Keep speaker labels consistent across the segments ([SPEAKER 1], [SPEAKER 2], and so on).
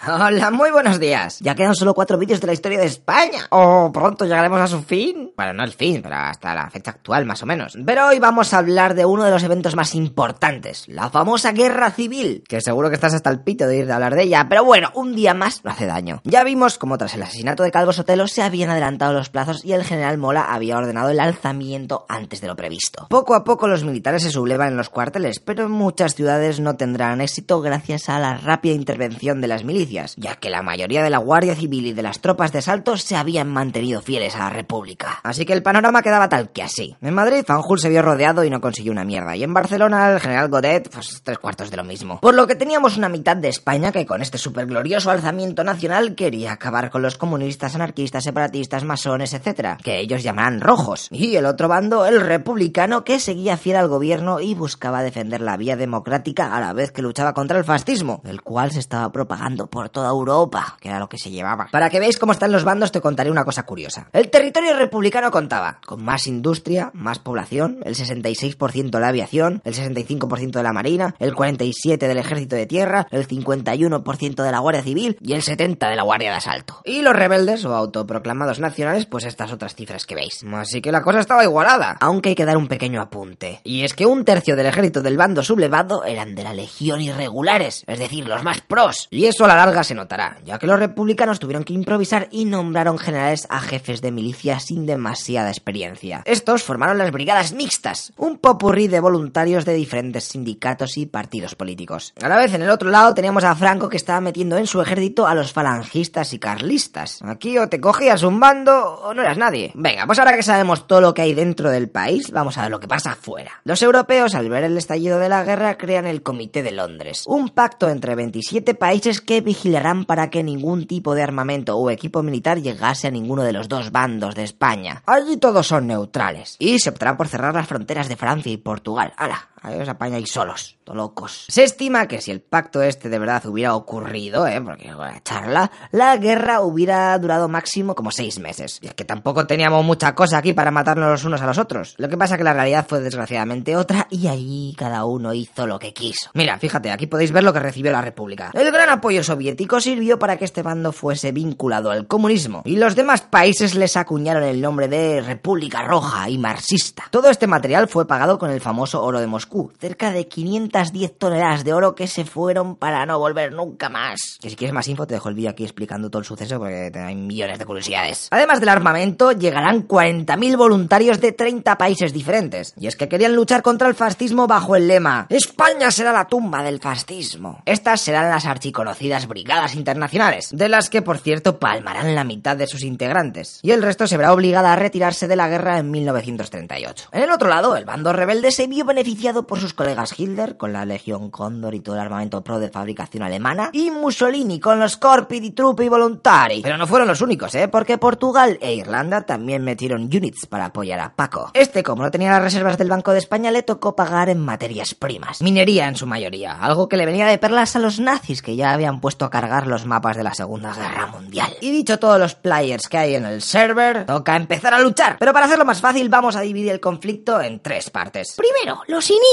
[SPEAKER 1] Hola, muy buenos días. Ya quedan solo cuatro vídeos de la historia de España. Oh, pronto llegaremos a su fin. Bueno, no el fin, pero hasta la fecha actual más o menos. Pero hoy vamos a hablar de uno de los eventos más importantes, la famosa guerra civil, que seguro que estás hasta el pito de ir a hablar de ella, pero bueno, un día más no hace daño. Ya vimos cómo tras el asesinato de Calvo Sotelo se habían adelantado los plazos y el general Mola había ordenado el alzamiento antes de lo previsto. Poco a poco los militares se sublevan en los cuarteles, pero muchas ciudades no tendrán éxito gracias a la rápida intervención de las milicias ya que la mayoría de la Guardia Civil y de las tropas de asalto se habían mantenido fieles a la República. Así que el panorama quedaba tal que así. En Madrid, Fanjul se vio rodeado y no consiguió una mierda, y en Barcelona, el general Godet, pues tres cuartos de lo mismo. Por lo que teníamos una mitad de España que con este glorioso alzamiento nacional quería acabar con los comunistas, anarquistas, separatistas, masones, etc., que ellos llamarán rojos. Y el otro bando, el republicano, que seguía fiel al gobierno y buscaba defender la vía democrática a la vez que luchaba contra el fascismo, el cual se estaba propagando por toda Europa, que era lo que se llevaba. Para que veáis cómo están los bandos, te contaré una cosa curiosa. El territorio republicano contaba con más industria, más población, el 66% de la aviación, el 65% de la marina, el 47% del ejército de tierra, el 51% de la Guardia Civil y el 70% de la Guardia de Asalto. Y los rebeldes o autoproclamados nacionales, pues estas otras cifras que veis. Así que la cosa estaba igualada, aunque hay que dar un pequeño apunte. Y es que un tercio del ejército del bando sublevado eran de la legión irregulares, es decir, los más pros. Y eso a la larga se notará, ya que los republicanos tuvieron que improvisar y nombraron generales a jefes de milicia sin demasiada experiencia. Estos formaron las brigadas mixtas, un popurrí de voluntarios de diferentes sindicatos y partidos políticos. A la vez, en el otro lado teníamos a Franco que estaba metiendo en su ejército a los falangistas y carlistas. Aquí o te cogías un bando o no eras nadie. Venga, pues ahora que sabemos todo lo que hay dentro del país, vamos a ver lo que pasa afuera. Los europeos, al ver el estallido de la guerra, crean el Comité de Londres, un pacto entre 27 países que vigilará para que ningún tipo de armamento o equipo militar llegase a ninguno de los dos bandos de España. Allí todos son neutrales. Y se optará por cerrar las fronteras de Francia y Portugal. ¡Hala! Ahí os apañáis solos, to locos. Se estima que si el pacto este de verdad hubiera ocurrido, eh, porque la charla, la guerra hubiera durado máximo como seis meses. Y es que tampoco teníamos mucha cosa aquí para matarnos los unos a los otros. Lo que pasa que la realidad fue desgraciadamente otra y ahí cada uno hizo lo que quiso. Mira, fíjate, aquí podéis ver lo que recibió la República. El gran apoyo soviético sirvió para que este bando fuese vinculado al comunismo y los demás países les acuñaron el nombre de República Roja y marxista. Todo este material fue pagado con el famoso oro de Moscú cerca de 510 toneladas de oro que se fueron para no volver nunca más. Que si quieres más info te dejo el vídeo aquí explicando todo el suceso porque hay millones de curiosidades. Además del armamento, llegarán 40.000 voluntarios de 30 países diferentes. Y es que querían luchar contra el fascismo bajo el lema España será la tumba del fascismo. Estas serán las archiconocidas brigadas internacionales, de las que por cierto palmarán la mitad de sus integrantes. Y el resto se verá obligada a retirarse de la guerra en 1938. En el otro lado, el bando rebelde se vio beneficiado por sus colegas Hitler con la Legión Cóndor y todo el armamento pro de fabricación alemana, y Mussolini con los Corpi di Truppi Volontari. Pero no fueron los únicos, ¿eh? Porque Portugal e Irlanda también metieron units para apoyar a Paco. Este, como no tenía las reservas del Banco de España, le tocó pagar en materias primas. Minería en su mayoría, algo que le venía de perlas a los nazis que ya habían puesto a cargar los mapas de la Segunda Guerra Mundial. Y dicho todos los players que hay en el server, toca empezar a luchar. Pero para hacerlo más fácil, vamos a dividir el conflicto en tres partes. Primero, los inicios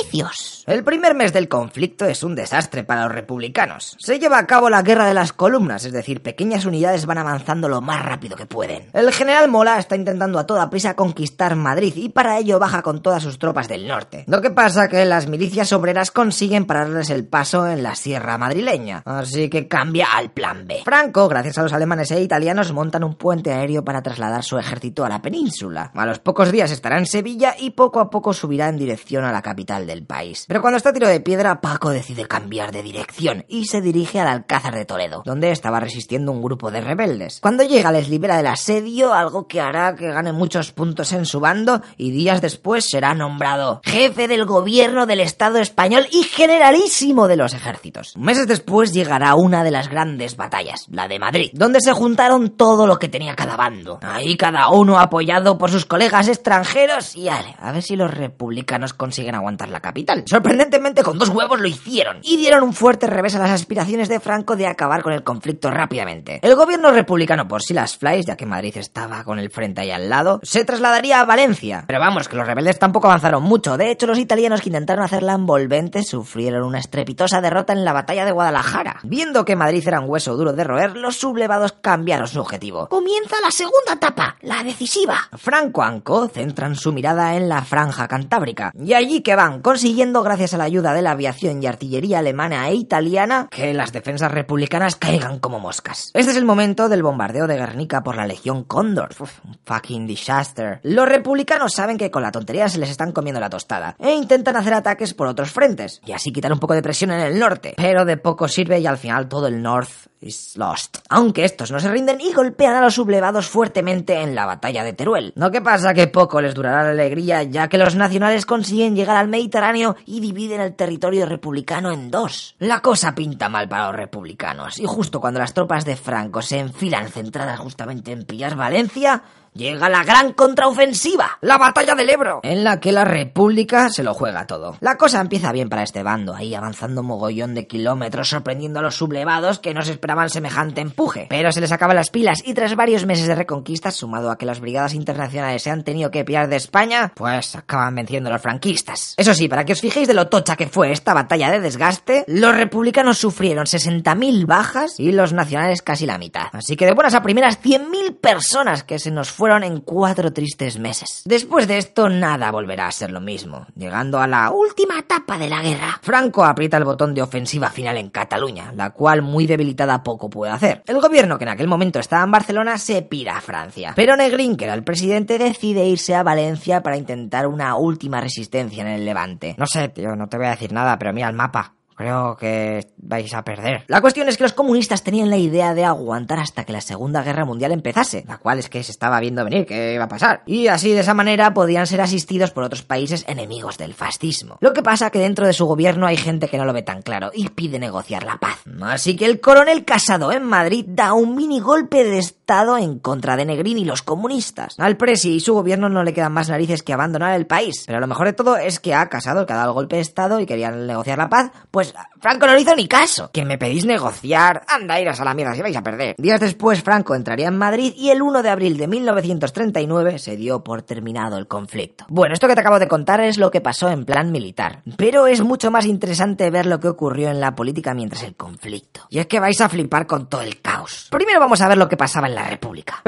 [SPEAKER 1] el primer mes del conflicto es un desastre para los republicanos. Se lleva a cabo la guerra de las columnas, es decir, pequeñas unidades van avanzando lo más rápido que pueden. El general Mola está intentando a toda prisa conquistar Madrid y para ello baja con todas sus tropas del norte. Lo que pasa que las milicias obreras consiguen pararles el paso en la sierra madrileña, así que cambia al plan B. Franco, gracias a los alemanes e italianos, montan un puente aéreo para trasladar su ejército a la península. A los pocos días estará en Sevilla y poco a poco subirá en dirección a la capital del país. Pero cuando está a tiro de piedra, Paco decide cambiar de dirección y se dirige al Alcázar de Toledo, donde estaba resistiendo un grupo de rebeldes. Cuando llega les libera del asedio, algo que hará que gane muchos puntos en su bando y días después será nombrado jefe del gobierno del Estado español y generalísimo de los ejércitos. Meses después llegará una de las grandes batallas, la de Madrid, donde se juntaron todo lo que tenía cada bando. Ahí cada uno apoyado por sus colegas extranjeros y ale, a ver si los republicanos consiguen aguantar la capital. Sorprendentemente, con dos huevos lo hicieron y dieron un fuerte revés a las aspiraciones de Franco de acabar con el conflicto rápidamente. El gobierno republicano, por si las flies, ya que Madrid estaba con el frente ahí al lado, se trasladaría a Valencia. Pero vamos, que los rebeldes tampoco avanzaron mucho. De hecho, los italianos que intentaron hacerla envolvente sufrieron una estrepitosa derrota en la batalla de Guadalajara. Viendo que Madrid era un hueso duro de roer, los sublevados cambiaron su objetivo. Comienza la segunda etapa, la decisiva. Franco Anco centran su mirada en la franja cantábrica. Y allí que van, consiguiendo gracias a la ayuda de la aviación y artillería alemana e italiana que las defensas republicanas caigan como moscas. Este es el momento del bombardeo de Guernica por la Legión Cóndor. Uf, fucking disaster. Los republicanos saben que con la tontería se les están comiendo la tostada e intentan hacer ataques por otros frentes y así quitar un poco de presión en el norte. Pero de poco sirve y al final todo el North is lost. Aunque estos no se rinden y golpean a los sublevados fuertemente en la batalla de Teruel. No que pasa que poco les durará la alegría ya que los nacionales consiguen llegar al Mediterráneo y dividen el territorio republicano en dos. La cosa pinta mal para los republicanos y justo cuando las tropas de Franco se enfilan centradas justamente en pillar Valencia, llega la gran contraofensiva, la batalla del Ebro, en la que la República se lo juega todo. La cosa empieza bien para este bando, ahí avanzando mogollón de kilómetros, sorprendiendo a los sublevados que no se esperaban semejante empuje. Pero se les acaban las pilas y tras varios meses de reconquista, sumado a que las brigadas internacionales se han tenido que pillar de España, pues acaban venciendo a los franquistas. Eso sí, para que os fijéis de lo tocha que fue esta batalla de desgaste, los republicanos sufrieron 60.000 bajas y los nacionales casi la mitad. Así que de buenas a primeras 100.000 personas que se nos fueron en cuatro tristes meses. Después de esto, nada volverá a ser lo mismo, llegando a la última etapa de la guerra. Franco aprieta el botón de ofensiva final en Cataluña, la cual muy debilitada poco puede hacer. El gobierno que en aquel momento estaba en Barcelona se pira a Francia, pero Negrín, que era el presidente, decide irse a Valencia para intentar una última resistencia en el Levante. No sé, tío, no te voy a decir nada, pero mira el mapa. Creo que vais a perder. La cuestión es que los comunistas tenían la idea de aguantar hasta que la Segunda Guerra Mundial empezase, la cual es que se estaba viendo venir que iba a pasar. Y así de esa manera podían ser asistidos por otros países enemigos del fascismo. Lo que pasa que dentro de su gobierno hay gente que no lo ve tan claro y pide negociar la paz. Así que el coronel Casado en Madrid da un mini golpe de estado en contra de Negrín y los comunistas. Al presi y su gobierno no le quedan más narices que abandonar el país. Pero lo mejor de todo es que ha Casado, que ha dado el golpe de estado y querían negociar la paz, pues Franco no le hizo ni caso. Que me pedís negociar. Anda, iros a la mierda si vais a perder. Días después, Franco entraría en Madrid y el 1 de abril de 1939 se dio por terminado el conflicto. Bueno, esto que te acabo de contar es lo que pasó en plan militar. Pero es mucho más interesante ver lo que ocurrió en la política mientras el conflicto. Y es que vais a flipar con todo el caos. Primero vamos a ver lo que pasaba en la República.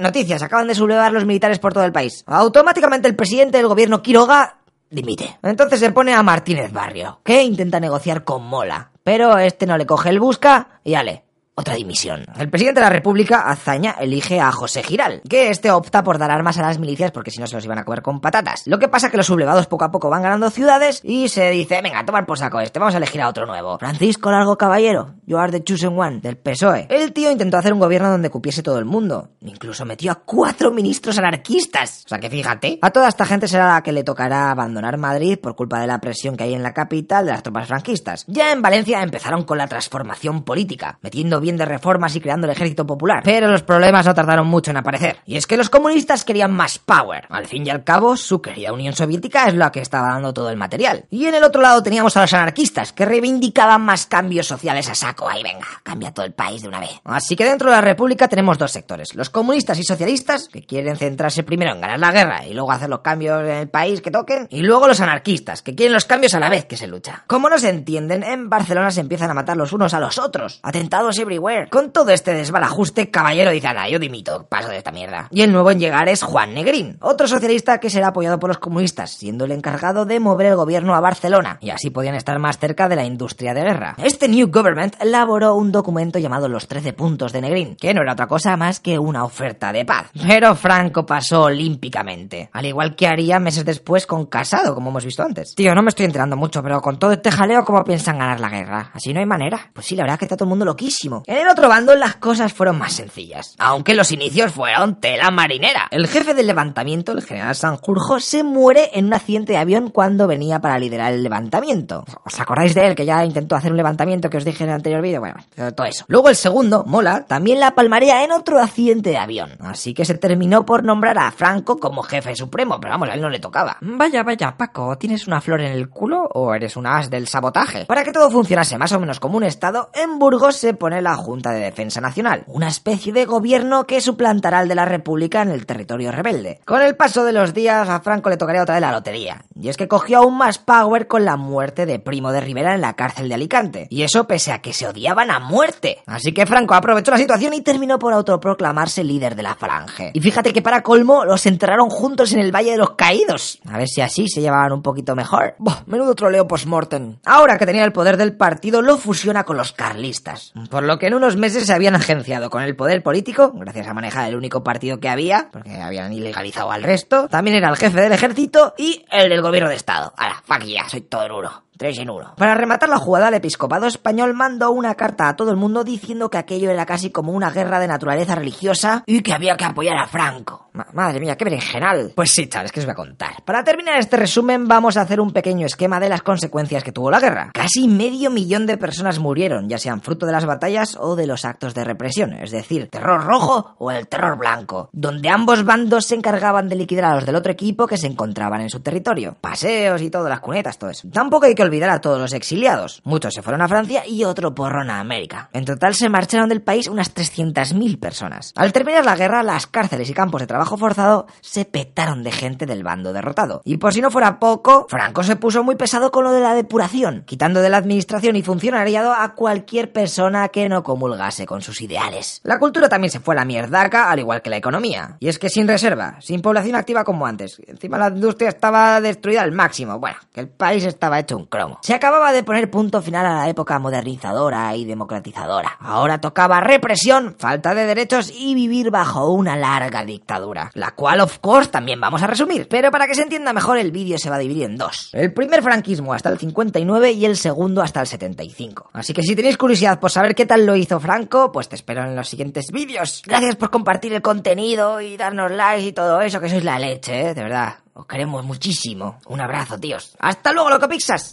[SPEAKER 1] Noticias, acaban de sublevar los militares por todo el país. Automáticamente el presidente del gobierno Quiroga dimite. Entonces se pone a Martínez Barrio, que intenta negociar con Mola, pero este no le coge el busca y ale. Otra dimisión. El presidente de la República, Azaña, elige a José Giral, que este opta por dar armas a las milicias porque si no se los iban a comer con patatas. Lo que pasa es que los sublevados poco a poco van ganando ciudades y se dice, venga, tomar por saco este, vamos a elegir a otro nuevo. Francisco Largo Caballero, you are the chosen one, del PSOE. El tío intentó hacer un gobierno donde cupiese todo el mundo. Incluso metió a cuatro ministros anarquistas. O sea que fíjate, a toda esta gente será la que le tocará abandonar Madrid por culpa de la presión que hay en la capital de las tropas franquistas. Ya en Valencia empezaron con la transformación política, metiendo bien de reformas y creando el ejército popular. Pero los problemas no tardaron mucho en aparecer. Y es que los comunistas querían más power. Al fin y al cabo, su querida Unión Soviética es la que estaba dando todo el material. Y en el otro lado teníamos a los anarquistas, que reivindicaban más cambios sociales a saco. Ahí venga, cambia todo el país de una vez. Así que dentro de la República tenemos dos sectores. Los comunistas y socialistas, que quieren centrarse primero en ganar la guerra y luego hacer los cambios en el país que toquen. Y luego los anarquistas, que quieren los cambios a la vez que se lucha. Como no se entienden, en Barcelona se empiezan a matar los unos a los otros. Atentados everywhere. Con todo este desbarajuste, Caballero dice, nada, yo dimito, paso de esta mierda. Y el nuevo en llegar es Juan Negrín, otro socialista que será apoyado por los comunistas, siendo el encargado de mover el gobierno a Barcelona, y así podían estar más cerca de la industria de guerra. Este New Government elaboró un documento llamado Los 13 Puntos de Negrín, que no era otra cosa más que una oferta de paz. Pero Franco pasó olímpicamente, al igual que haría meses después con Casado, como hemos visto antes. Tío, no me estoy enterando mucho, pero con todo este jaleo, ¿cómo piensan ganar la guerra? Así no hay manera. Pues sí, la verdad es que está todo el mundo loquísimo. En el otro bando las cosas fueron más sencillas, aunque los inicios fueron tela marinera. El jefe del levantamiento, el general Sanjurjo, se muere en un accidente de avión cuando venía para liderar el levantamiento. ¿Os acordáis de él que ya intentó hacer un levantamiento que os dije en el anterior vídeo? Bueno, todo eso. Luego el segundo, Mola, también la palmaría en otro accidente de avión. Así que se terminó por nombrar a Franco como jefe supremo, pero vamos, a él no le tocaba. Vaya, vaya, Paco, ¿tienes una flor en el culo o eres un as del sabotaje? Para que todo funcionase más o menos como un estado, en Burgos se pone la Junta de Defensa Nacional, una especie de gobierno que suplantará al de la República en el territorio rebelde. Con el paso de los días a Franco le tocaría otra vez la lotería, y es que cogió aún más power con la muerte de Primo de Rivera en la cárcel de Alicante, y eso pese a que se odiaban a muerte. Así que Franco aprovechó la situación y terminó por autoproclamarse líder de la falange. Y fíjate que para colmo los enterraron juntos en el Valle de los Caídos. A ver si así se llevaban un poquito mejor. Buah, menudo troleo post-mortem. Ahora que tenía el poder del partido, lo fusiona con los carlistas. Por lo que en unos meses se habían agenciado con el poder político, gracias a manejar el único partido que había, porque habían ilegalizado al resto. También era el jefe del ejército y el del gobierno de estado. Ahora, fuck ya, soy todo duro. 3 en 1. Para rematar la jugada, el episcopado español mandó una carta a todo el mundo diciendo que aquello era casi como una guerra de naturaleza religiosa y que había que apoyar a Franco. Madre mía, qué berenjenal. Pues sí, chavales, que os voy a contar. Para terminar este resumen, vamos a hacer un pequeño esquema de las consecuencias que tuvo la guerra. Casi medio millón de personas murieron, ya sean fruto de las batallas o de los actos de represión, es decir, terror rojo o el terror blanco, donde ambos bandos se encargaban de liquidar a los del otro equipo que se encontraban en su territorio. Paseos y todas las cunetas, todo eso. Tampoco hay que olvidar a todos los exiliados. Muchos se fueron a Francia y otro porrón a América. En total se marcharon del país unas 300.000 personas. Al terminar la guerra, las cárceles y campos de trabajo forzado se petaron de gente del bando derrotado. Y por si no fuera poco, Franco se puso muy pesado con lo de la depuración, quitando de la administración y funcionariado a cualquier persona que no comulgase con sus ideales. La cultura también se fue a la mierdaca, al igual que la economía. Y es que sin reserva, sin población activa como antes. Encima la industria estaba destruida al máximo. Bueno, que el país estaba hecho un Se acababa de poner punto final a la época modernizadora y democratizadora. Ahora tocaba represión, falta de derechos y vivir bajo una larga dictadura, la cual of course también vamos a resumir. Pero para que se entienda mejor el vídeo se va a dividir en dos. El primer franquismo hasta el 59 y el segundo hasta el 75. Así que si tenéis curiosidad por saber qué tal lo hizo Franco, pues te espero en los siguientes vídeos. Gracias por compartir el contenido y darnos likes y todo eso, que sois la leche, ¿eh? de verdad. Os queremos muchísimo. Un abrazo, tíos. Hasta luego, loco Pixas.